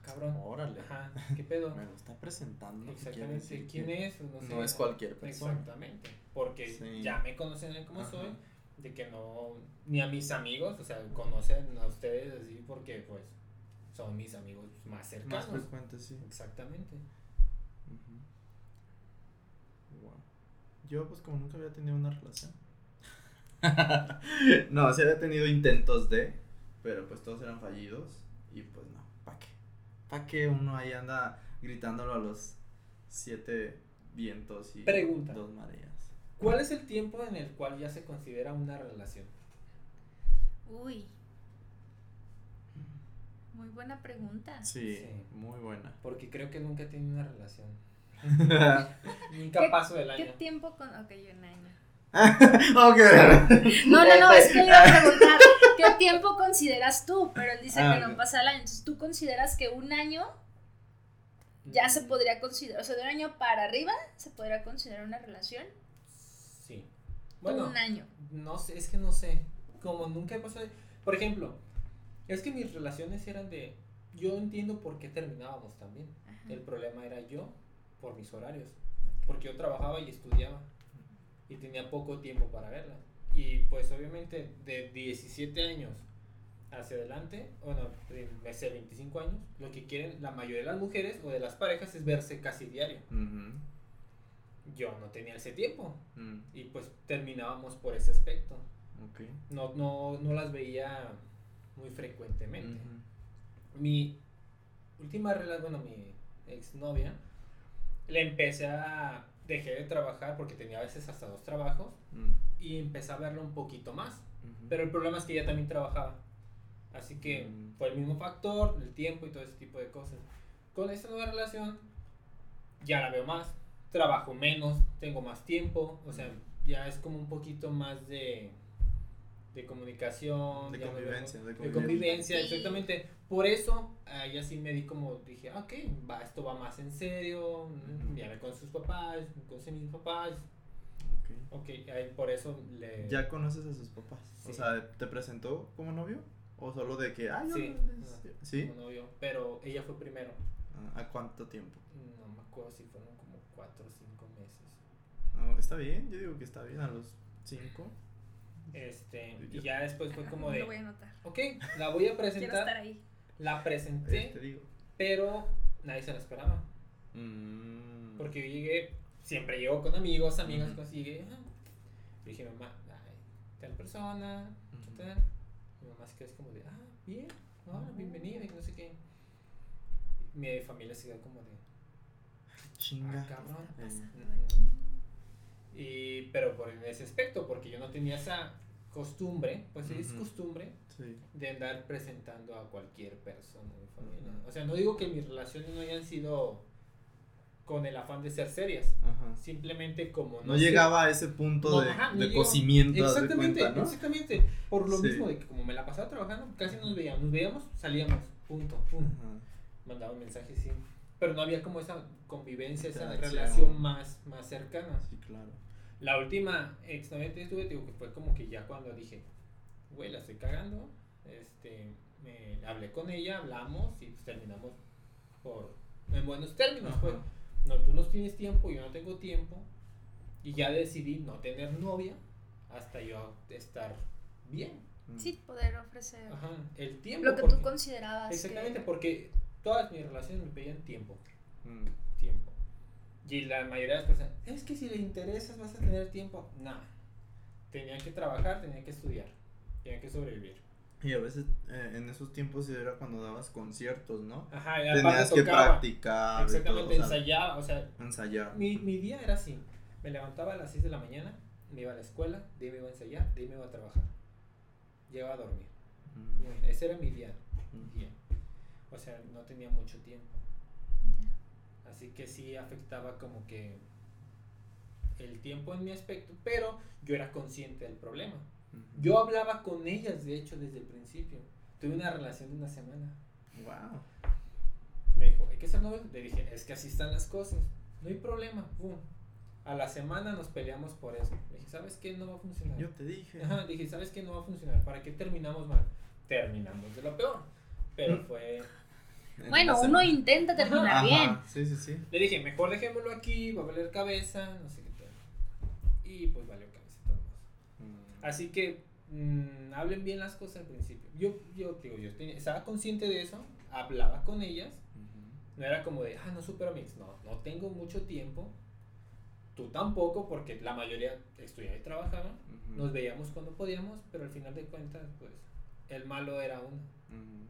cabrón. Órale. Ajá, ¿qué pedo? Me lo está presentando. ¿qué quiere Exactamente? ¿quién Que es? No, sé, No es cualquier persona. Exactamente, porque Sí. ya me conocen Ajá. soy, de que no, ni a mis amigos, o sea, conocen a ustedes así porque pues son mis amigos más Más cercanos. frecuente, sí. Exactamente. Wow. Yo, pues, como nunca había tenido una relación. no, sí había tenido intentos de, pero pues todos eran fallidos. Y pues no. ¿Para qué uno ahí anda gritándolo a los siete vientos y Pregunta. dos mareas? ¿Cuál es el tiempo en el cual ya se considera una relación? Uy. Muy buena pregunta. Sí, Sí. muy buena. Porque creo que nunca he tenido una relación. Nunca paso del ¿Qué año. tiempo con.? Ok, yo un año. Ok. No, no, no, es que le iba a preguntar, ¿qué tiempo consideras tú? Pero él dice Ah, que no ok. pasa el año. Entonces, ¿tú consideras que un año ya se podría considerar, o sea, de un año para arriba se podría considerar una relación? Sí. Bueno, un año. no sé, es que no sé. Como nunca he pasado. Por ejemplo, es que mis relaciones eran de. Yo entiendo por qué terminábamos también. Ajá. El problema era yo por mis horarios. Porque yo trabajaba y estudiaba. Y tenía poco tiempo para verla. Y pues obviamente de 17 años hacia adelante, bueno, sé, 25 años, lo que quieren la mayoría de las mujeres o de las parejas es verse casi diario. Yo no tenía ese tiempo. Mm, Y pues terminábamos por ese aspecto. No, no, no las veía muy frecuentemente. Mi última relación, bueno, mi exnovia, le empecé a. Dejé de trabajar porque tenía a veces hasta dos trabajos Mm, y empecé a verla un poquito más. ujú. Pero el problema es que ella también trabajaba. Así que Mm. fue el mismo factor, el tiempo y todo ese tipo de cosas. Con esta nueva relación, ya la veo más. Trabajo menos, tengo más tiempo. O sea, ya es como un poquito más de, de comunicación. De convivencia, vemos- de de convivencia. convivencia, Sí. exactamente. Por eso, ahí así me di como, dije, ah, ok, va, esto va más en serio. Ujú. Ya me con sus papás, conocí mis papás. Ok. Ahí por eso le... ¿Ya conoces a sus papás? O Sí. sea, ¿te presentó como novio? ¿O solo de que, ay, Sí. hola, ¿Sí? como novio, pero ella fue primero. Ah, ¿A cuánto tiempo? No me acuerdo si fueron como 4 o 5 meses. No, está bien, yo digo que está bien a los cinco. Este, Sí, y yo- ya después fue como Lo voy de, a anotar. ok, la voy a Quiero estar presentar. ahí. La presenté, Te digo. pero nadie se la esperaba. Mm. Porque yo llegué, siempre llego con amigos, amigas, llegué, ah, y dije, mamá, ay, tal persona, Ujú. ¿qué tal? Mi mamá se quedó así como de, ah, bien, hola, bienvenida, y no sé qué. Mi familia se quedó como de, Chinga. ah, cabrón. Y, pero por ese aspecto, porque yo no tenía esa costumbre, pues es Ujú. costumbre sí. de andar presentando a cualquier persona de mi familia. O sea, no digo que mis relaciones no hayan sido con el afán de ser serias, Ajá. simplemente como No sé- llegaba a ese punto No, de, ajá, no de cocimiento, Exactamente, cuenta, ¿no? exactamente. Por lo Sí. mismo de que como me la pasaba trabajando, casi nos veíamos, nos veíamos, salíamos, punto, pum. Mandaba mensajes, sí. pero no había como esa convivencia, esa relación más, más cercana. Sí, claro. La última exnovia que tuve, digo que fue como que ya cuando dije, güey, la estoy cagando, este, me hablé con ella, hablamos y pues terminamos por, en buenos términos, Ajá. pues. No, tú no tienes tiempo, yo no tengo tiempo, y ya decidí no tener novia hasta yo estar bien. Mm. Sí, poder ofrecer Ajá, el tiempo. lo que porque- tú considerabas. Exactamente, que- porque todas mis relaciones me pedían tiempo, Mm. tiempo. Y la mayoría de las personas, es que si le interesas vas a tener tiempo. No, tenían que trabajar, tenían que estudiar, tenían que sobrevivir. Y a veces eh, en esos tiempos era cuando dabas conciertos, ¿no? Ajá, y Tenías que practicar. Exactamente, todo, o sea, ensayaba, o sea, ensayar. mi, mi día era así. Me levantaba a las 6 de la mañana, me iba a la escuela, de ahí me iba a ensayar, de ahí me iba a trabajar. Llegaba a dormir. Mm. Bien, ese era mi día. Mm. Bien. O sea, no tenía mucho tiempo. Así que sí afectaba como que el tiempo en mi aspecto, pero yo era consciente del problema. Yo hablaba con ellas, de hecho, desde el principio. Tuve una relación de una semana. Wow. Me dijo, hay que ser novios. Le dije, es que así están las cosas. No hay problema. Pum. A la semana nos peleamos por eso. Le dije, ¿sabes qué? No va a funcionar. Yo te dije. Ajá, dije, ¿sabes qué? No va a funcionar. ¿Para qué terminamos mal? Terminamos de lo peor. Pero Mm. fue En Bueno, uno semana. intenta terminar Ajá, bien. Sí, sí, sí. Le dije, mejor dejémoslo aquí, va a valer cabeza, no sé qué tal. Y pues valió cabeza Así que mm, hablen bien las cosas al principio. Yo, yo digo, yo tenía- estaba consciente de eso, hablaba con ellas, no era como de, ah, no supero a mi ex, no, no tengo mucho tiempo. Tú tampoco, porque la mayoría estudiaba y trabajaba. Nos veíamos cuando podíamos, pero al final de cuentas, pues, el malo era uno. Mm.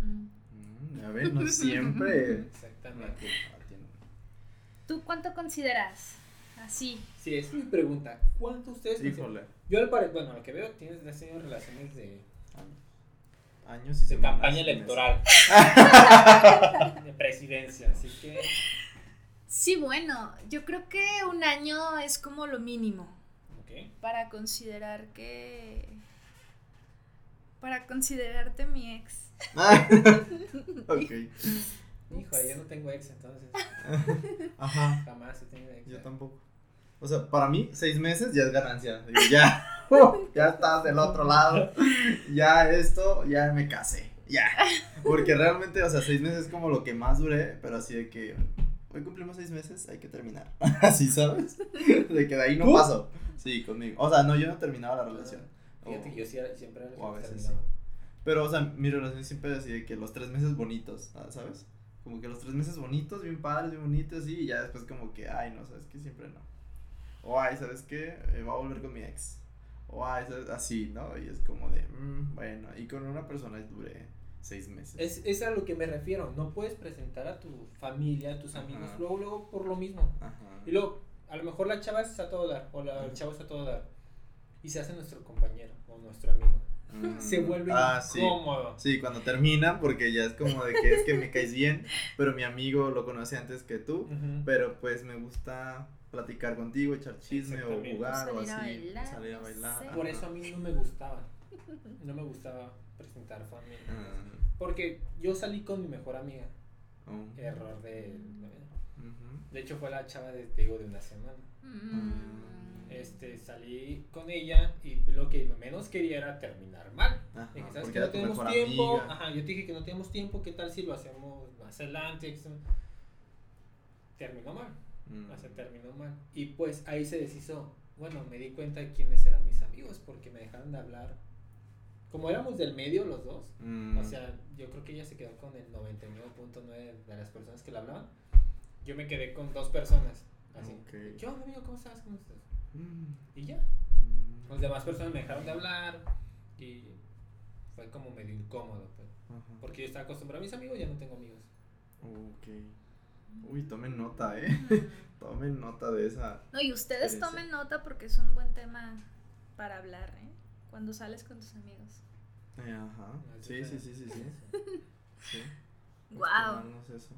Mm, A ver, no siempre. Exactamente. ¿Tú cuánto consideras? Así. Sí, esa es mi pregunta. ¿Cuánto ustedes? Híjole. Yo al parecer, bueno, lo que veo, tienes has tenido relaciones de, Años y de semanas campaña electoral. de presidencia, así que Sí, bueno, yo creo que un año es como lo mínimo ok. para considerar que... Para considerarte mi ex. Ah, ok. Hijo, yo no tengo ex, entonces Ajá. jamás he tenido ex. Yo tampoco. O sea, para mí, seis meses ya es ganancia. Digo, ya, ya estás del otro lado. Ya esto, ya me casé. Ya. Porque realmente, o sea, seis meses es como lo que más duré, pero así de que hoy cumplimos seis meses, hay que terminar. Así, ¿sabes? De que de ahí no ¿Tú? paso. Sí, conmigo. O sea, no, yo no terminaba la relación. Fíjate O- que yo sí siempre era el o a que veces terminaba. Pero, o sea, mi relación siempre es así de que los tres meses bonitos, ah, ¿sabes? Como que los tres meses bonitos, bien padres, bien bonitos, sí, y ya después como que, ay, no, ¿sabes qué? Siempre no. O, ay, ¿sabes qué? Eh, voy a volver con mi ex. O, ay, ¿sabes? Así, ¿no? Y es como de, mm, bueno, y con una persona duré seis meses. Es, es a lo que me refiero. No puedes presentar a tu familia, a tus amigos, Ajá. luego, luego por lo mismo. Ajá. Y luego, a lo mejor la chava está a todo dar, o la, el chavo está a todo dar. Y se hace nuestro compañero o nuestro amigo. Mm. Se vuelve Ah, sí. incómodo. Sí, cuando terminan, porque ya es como de que es que me caes bien, pero mi amigo lo conoce antes que tú. Ujú. Pero pues me gusta platicar contigo, echar chisme o jugar o Salir a así. bailar, salir a no bailar. sé. Por eso a mí no me gustaba. No me gustaba presentar familia. Ah, Porque yo salí con mi mejor amiga. oh. Error de. Ujú. De hecho, fue la chava de, te digo, de una semana. Mm. Este, salí con ella y lo que menos quería era terminar mal. Ajá, Dije, ¿sabes porque que no tenemos tiempo? amiga. Ajá, yo te dije que no tenemos tiempo, ¿qué tal si lo hacemos más adelante? Terminó mal, Mm. o sea, terminó mal. Y pues ahí se deshizo, bueno, me di cuenta de quiénes eran mis amigos porque me dejaron de hablar. Como éramos del medio los dos, Mm. o sea, yo creo que ella se quedó con el 99.9 de las personas que la hablaban. Yo me quedé con dos personas, así. Ok. ¿Qué onda, amigo? ¿Cómo estás? ¿Cómo estás? Mm. Y ya. Mm. Las demás personas me dejaron de hablar y fue como medio incómodo, pues. Porque yo estaba acostumbrado a mis amigos, ya no tengo amigos. Ok. Uy, tomen nota, eh. Mm. Tomen nota de esa. No, y ustedes tomen nota porque es un buen tema para hablar, ¿eh? Cuando sales con tus amigos. Eh, ajá. Sí, sí, sí, sí, sí. sí. Eso.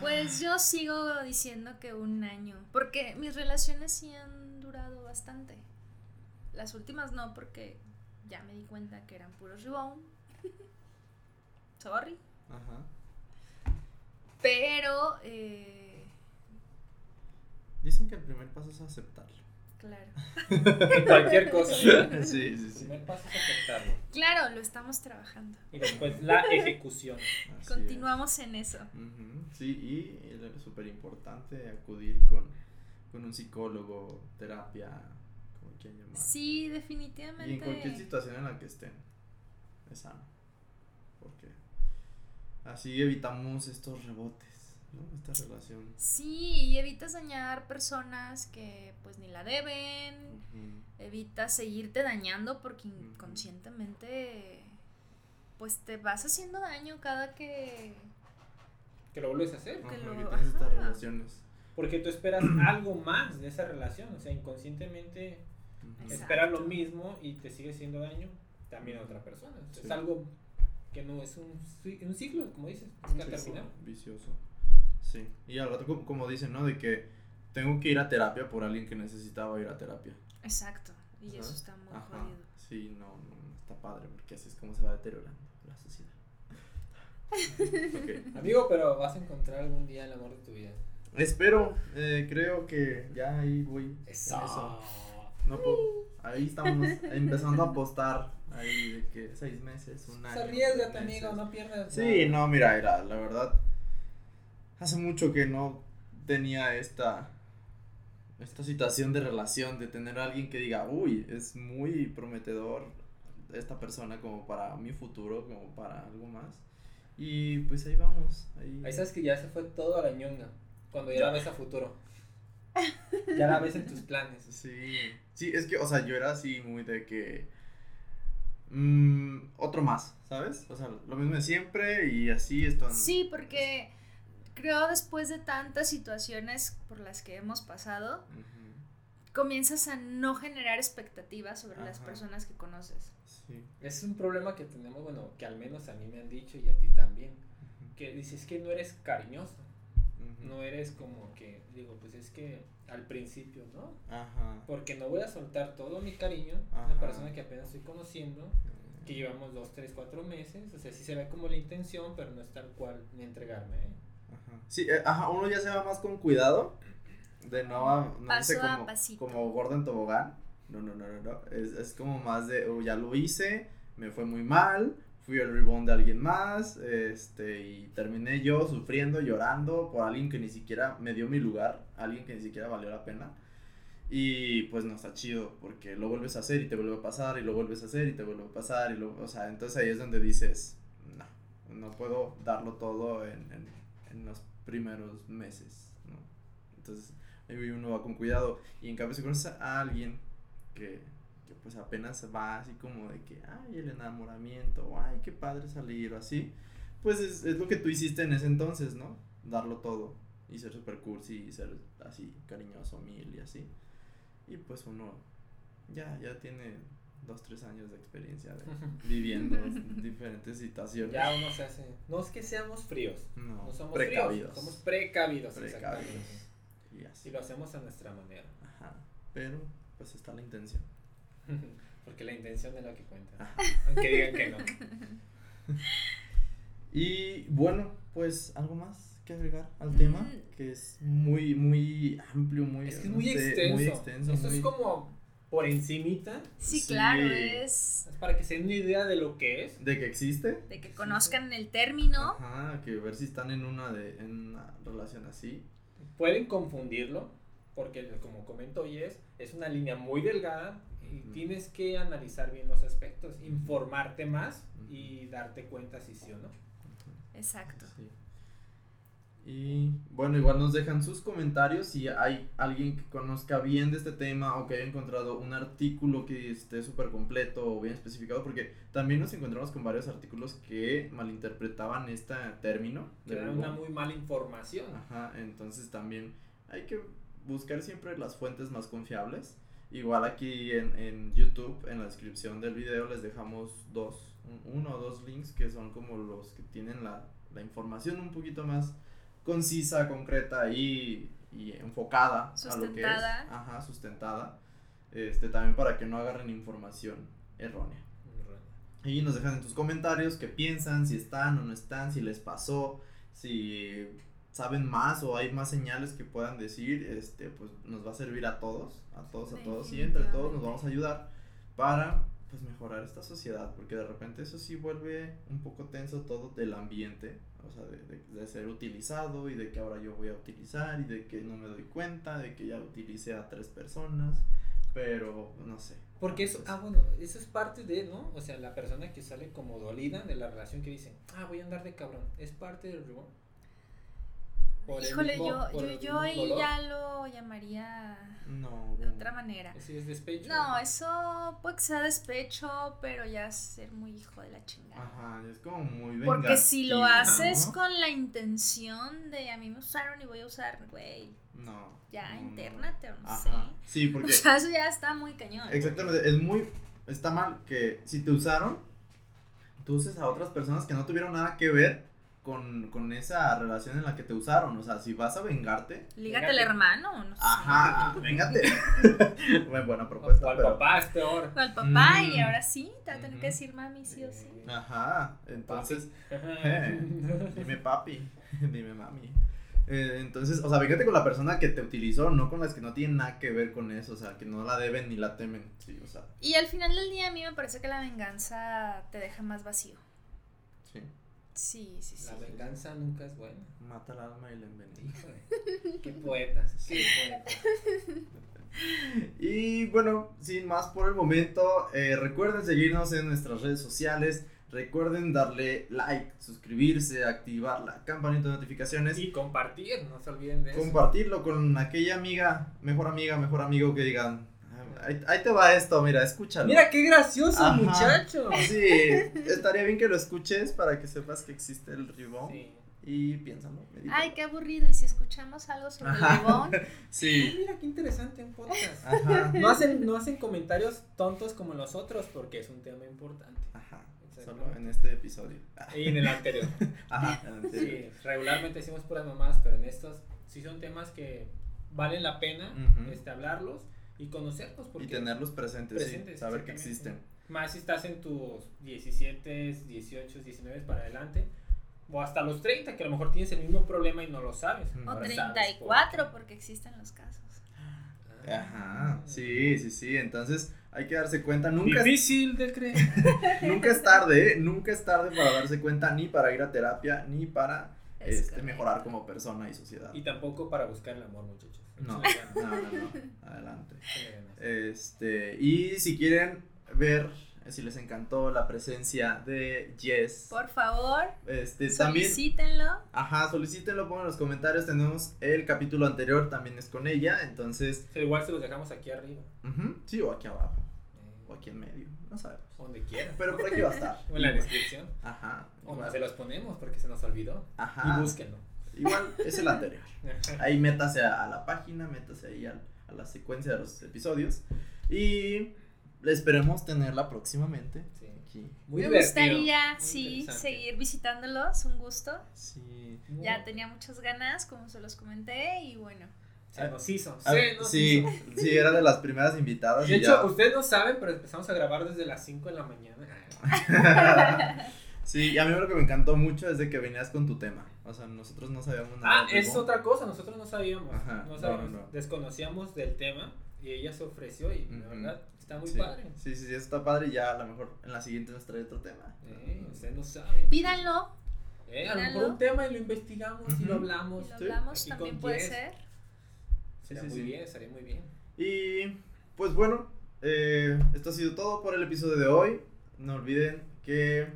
Pues yo sigo diciendo que un año, porque mis relaciones sí han durado bastante. Las últimas no, porque ya me di cuenta que eran puros rebound. Sorry. Ajá. Pero, eh, Dicen que el primer paso es aceptarlo. claro. En cualquier cosa. ¿no? Sí, sí, El sí. primer paso es aceptarlo. Claro, lo estamos trabajando. Y después la ejecución. Así Continuamos en eso. Sí, y es súper importante acudir con, con un psicólogo, terapia, como quieran llamar. Sí, Y definitivamente. en cualquier situación en la que estén, es sano. Porque así evitamos estos rebotes, ¿no? Esta relación. Sí, y evitas dañar personas que pues ni la deben, Ujú. evitas seguirte dañando porque inconscientemente pues te vas haciendo daño cada que... Que lo vuelves a hacer. Que Ajá, lo- estas relaciones. Porque tú esperas algo más de esa relación. O sea, inconscientemente. Exacto. esperas lo mismo y te sigue haciendo daño también a otra persona. Sí. Es algo que no es un, un ciclo, como dices. Un Nunca ciclo terminar. Vicioso. Sí. Y al rato, como, como dicen, ¿no? De que tengo que ir a terapia por alguien que necesitaba ir a terapia. Exacto, y eso está muy Ajá. jodido. Sí, no, no, no está padre porque así es como se va deteriorando la sociedad. Ok. Amigo, pero vas a encontrar algún día el amor de tu vida. Espero, eh, creo que ya ahí voy. Eso. No puedo- Ahí estamos empezando a apostar. Ahí de que seis meses, un año. Arriesgate, amigo, no pierdas. Sí, nada. no, mira, era, la verdad. Hace mucho que no tenía esta. Esta situación de relación, de tener a alguien que diga, uy, es muy prometedor esta persona como para mi futuro, como para algo más. Y pues ahí vamos. Ahí, Ahí sabes que ya se fue todo a la ñonga. Cuando ya la ves a futuro. Ya la ves en tus planes. Sí, sí, es que, o sea, yo era así muy de que. mm, otro más, ¿sabes? O sea, lo mismo de siempre y así esto. Sí, porque creo después de tantas situaciones por las que hemos pasado, comienzas a no generar expectativas sobre las personas que conoces. Sí. Es un problema que tenemos, bueno, que al menos a mí me han dicho y a ti también. Que dices que no eres cariñoso. No eres como que, digo, pues es que al principio, ¿no? Ajá. Porque no voy a soltar todo mi cariño a Ajá. una persona que apenas estoy conociendo, que llevamos dos, tres, cuatro meses. O sea, sí se ve como la intención, pero no es tal cual ni entregarme. ¿eh? Ajá. Sí, eh, ajá, uno ya se va más con cuidado. De no, a- no Paso sé, a como, pasito. como gordo en tobogán. No, no, no, no, no. Es, es como más de, oh, ya lo hice, me fue muy mal, fui el rebound de alguien más, este, y terminé yo sufriendo, llorando por alguien que ni siquiera me dio mi lugar, alguien que ni siquiera valió la pena. Y pues no está chido, porque lo vuelves a hacer y te vuelve a pasar, y lo vuelves a hacer y te vuelve a pasar, y lo, o sea, entonces ahí es donde dices, no, no puedo darlo todo en, en, en los primeros meses, ¿no? Entonces ahí uno va con cuidado, y en cambio si conoces a alguien que, pues apenas va así como de que, ay, el enamoramiento, ay, qué padre salir, o así, pues es, es lo que tú hiciste en ese entonces, ¿no? Darlo todo, y ser super cursi, y ser así cariñoso, mil y así. Y pues uno ya, ya tiene dos, tres años de experiencia de viviendo diferentes situaciones. Ya uno se hace. No es que seamos fríos. No, No somos precavidos. fríos. Somos precavidos. Precavidos. exactamente. Y así. Y lo hacemos a nuestra manera. Ajá. Pero, pues está la intención. Porque la intención es la que cuenta. Aunque digan que no. Y bueno, pues algo más que agregar al tema, Mm. que es muy, muy amplio, muy, Es que es no muy sé, extenso. muy extenso, Eso muy- es como por encimita. Sí, Sí. claro, es Es para que se den una idea de lo que es. de que existe. de que conozcan el término. Ajá, que ver si están en una de, en una relación así. Pueden confundirlo. Porque como comento hoy es, es una línea muy delgada. Y Ujú. tienes que analizar bien los aspectos, informarte más y darte cuenta si sí o no. Exacto. Sí. Y bueno, igual nos dejan sus comentarios si hay alguien que conozca bien de este tema o que haya encontrado un artículo que esté súper completo o bien especificado, porque también nos encontramos con varios artículos que malinterpretaban este término. Que Google. una muy mala información. Ajá, entonces también hay que buscar siempre las fuentes más confiables. Igual aquí en, en YouTube, en la descripción del video, les dejamos dos, un- uno o dos links que son como los que tienen la, la información un poquito más concisa, concreta y, y enfocada a lo que es. Sustentada. Ajá, sustentada. Este, también para que no agarren información errónea. Y nos dejan en tus comentarios qué piensan, si están o no están, si les pasó, si saben más o hay más señales que puedan decir, este, pues nos va a servir a todos, a todos, a todos, y entre todos nos vamos a ayudar para pues mejorar esta sociedad, porque de repente eso sí vuelve un poco tenso todo del ambiente, o sea, de, de, de ser utilizado y de que ahora yo voy a utilizar y de que no me doy cuenta, de que ya utilicé a tres personas, pero no sé. Porque eso, ah, bueno, eso es parte de, ¿no? O sea, la persona que sale como dolida de la relación que dice, ah, voy a andar de cabrón, es parte del ribón. Por Híjole, mismo- yo, yo, yo ahí ya lo llamaría No. de otra manera. Es despecho. No, eso puede que sea despecho, pero ya ser muy hijo de la chingada. Ajá, es como muy Porque si lo vengativo, haces ¿no? con la intención de a mí me usaron y voy a usar, güey, No. ya no. internate o no Ajá. sé. Sí, porque O sea, eso ya está muy cañón. exactamente, es muy está mal que si te usaron, tú uses a otras personas que no tuvieron nada que ver con, con esa relación en la que te usaron, o sea, si vas a vengarte, Lígate al hermano, no sé. ajá, véngate. Bueno, buena O propuesta, al pero papá es peor. O al papá y Mm. ahora sí, te va a tener que decir mami sí o sí. Ajá, entonces Eh, dime papi, dime mami. Eh, entonces, o sea, fíjate con la persona que te utilizó, no con las que no tienen nada que ver con eso, o sea, que no la deben ni la temen, sí, o sea, Y al final del día a mí me parece que la venganza te deja más vacío. sí, Sí, sí, sí. La venganza nunca es buena. mata el alma y la envenena. Qué poetas, qué poetas. Y bueno, sin más por el momento, eh, recuerden seguirnos en nuestras redes sociales, recuerden darle like, suscribirse, activar la campanita de notificaciones Y compartir, no se olviden de eso. compartirlo con aquella amiga, mejor amiga, mejor amigo que digan, "Ah, ahí, ahí te va esto, mira, escúchalo. Mira qué gracioso, Ajá. muchacho. Sí, estaría bien que lo escuches para que sepas que existe el ribón Sí. y piénsalo. medítalo. Ay, qué aburrido. Y si escuchamos algo sobre Ajá. el ribón, Sí, mira qué interesante un podcast. ajá, No hacen, no hacen comentarios tontos como los otros porque es un tema importante. ajá, solo en este episodio. Y en el anterior. Ajá, en el anterior. Sí, regularmente decimos puras mamás, pero en estos sí son temas que valen la pena este, hablarlos y conocerlos. Porque Y tenerlos presentes, sí, Presentes, saber que existen. Más si estás en tus 17, 18, 19 para adelante. O hasta los 30, que a lo mejor tienes el mismo problema y no lo sabes. O Ahora sabes por 34, porque existen los casos. qué. Ajá, sí, sí, sí, entonces hay que darse cuenta, nunca es, Difícil de creer. nunca es tarde, ¿eh? nunca es tarde para darse cuenta, ni para ir a terapia, ni para Es este, mejorar como persona y sociedad. Y tampoco para buscar el amor, muchachos. No, no, no, no. Este, y si quieren ver eh, si les encantó la presencia de Jess, Por favor, este, también, solicítenlo. ajá, solicítenlo, pongan en los comentarios, tenemos el capítulo anterior, también es con ella, entonces, igual se los dejamos aquí arriba. ujú, sí, o aquí abajo, eh, o aquí en medio, no sabemos, donde quiera. pero por aquí va a estar. O en la descripción. Ajá, O igual, se los ponemos porque se nos olvidó. ajá, Y búsquenlo. igual es el anterior. Ahí métase a, a la página, métase ahí al- a, la secuencia de los episodios. Y esperemos tenerla próximamente. Sí. Aquí. Muy me divertido. gustaría, Muy sí, seguir visitándolos. Un gusto. Sí. Muy- Ya tenía muchas ganas, como se los comenté. Y bueno, Se nos hizo. Ah, Se nos sí, hizo. sí, era de las primeras invitadas. De y hecho, ya- ustedes no saben, pero empezamos a grabar desde las 5 de la mañana. sí, y a mí lo que me encantó mucho es de que venías con tu tema. O sea, nosotros no sabíamos nada. Ah, es otra cosa, nosotros no sabíamos. Ajá, no no, sabíamos, no, no. desconocíamos del tema y ella se ofreció y la verdad está muy sí. padre. Sí, sí, sí, está padre. y Ya a lo mejor en la siguiente nos trae otro tema. Eh, ustedes no saben. pídanlo. Eh, a lo mejor un tema y lo investigamos y lo hablamos. Y lo hablamos, también puede ser. Sería Sí, sí, muy sí. bien, estaría muy bien. Y pues bueno, eh, esto ha sido todo por el episodio de hoy. No olviden que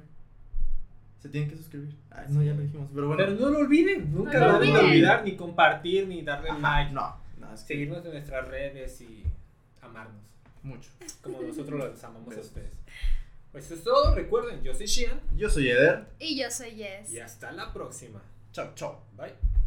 se tienen que suscribir. Ay, no, ya lo dijimos, pero bueno. Pero no lo olviden, nunca No lo deben olvidar, ni compartir, ni darle Ajá, like. No, no, es que Seguirnos en nuestras redes y amarnos. mucho. Como nosotros los amamos a ustedes. Pues eso es todo. Recuerden, yo soy Shian. Yo soy Eder. Y yo soy Jess. Y hasta la próxima. Chao, chao. Bye.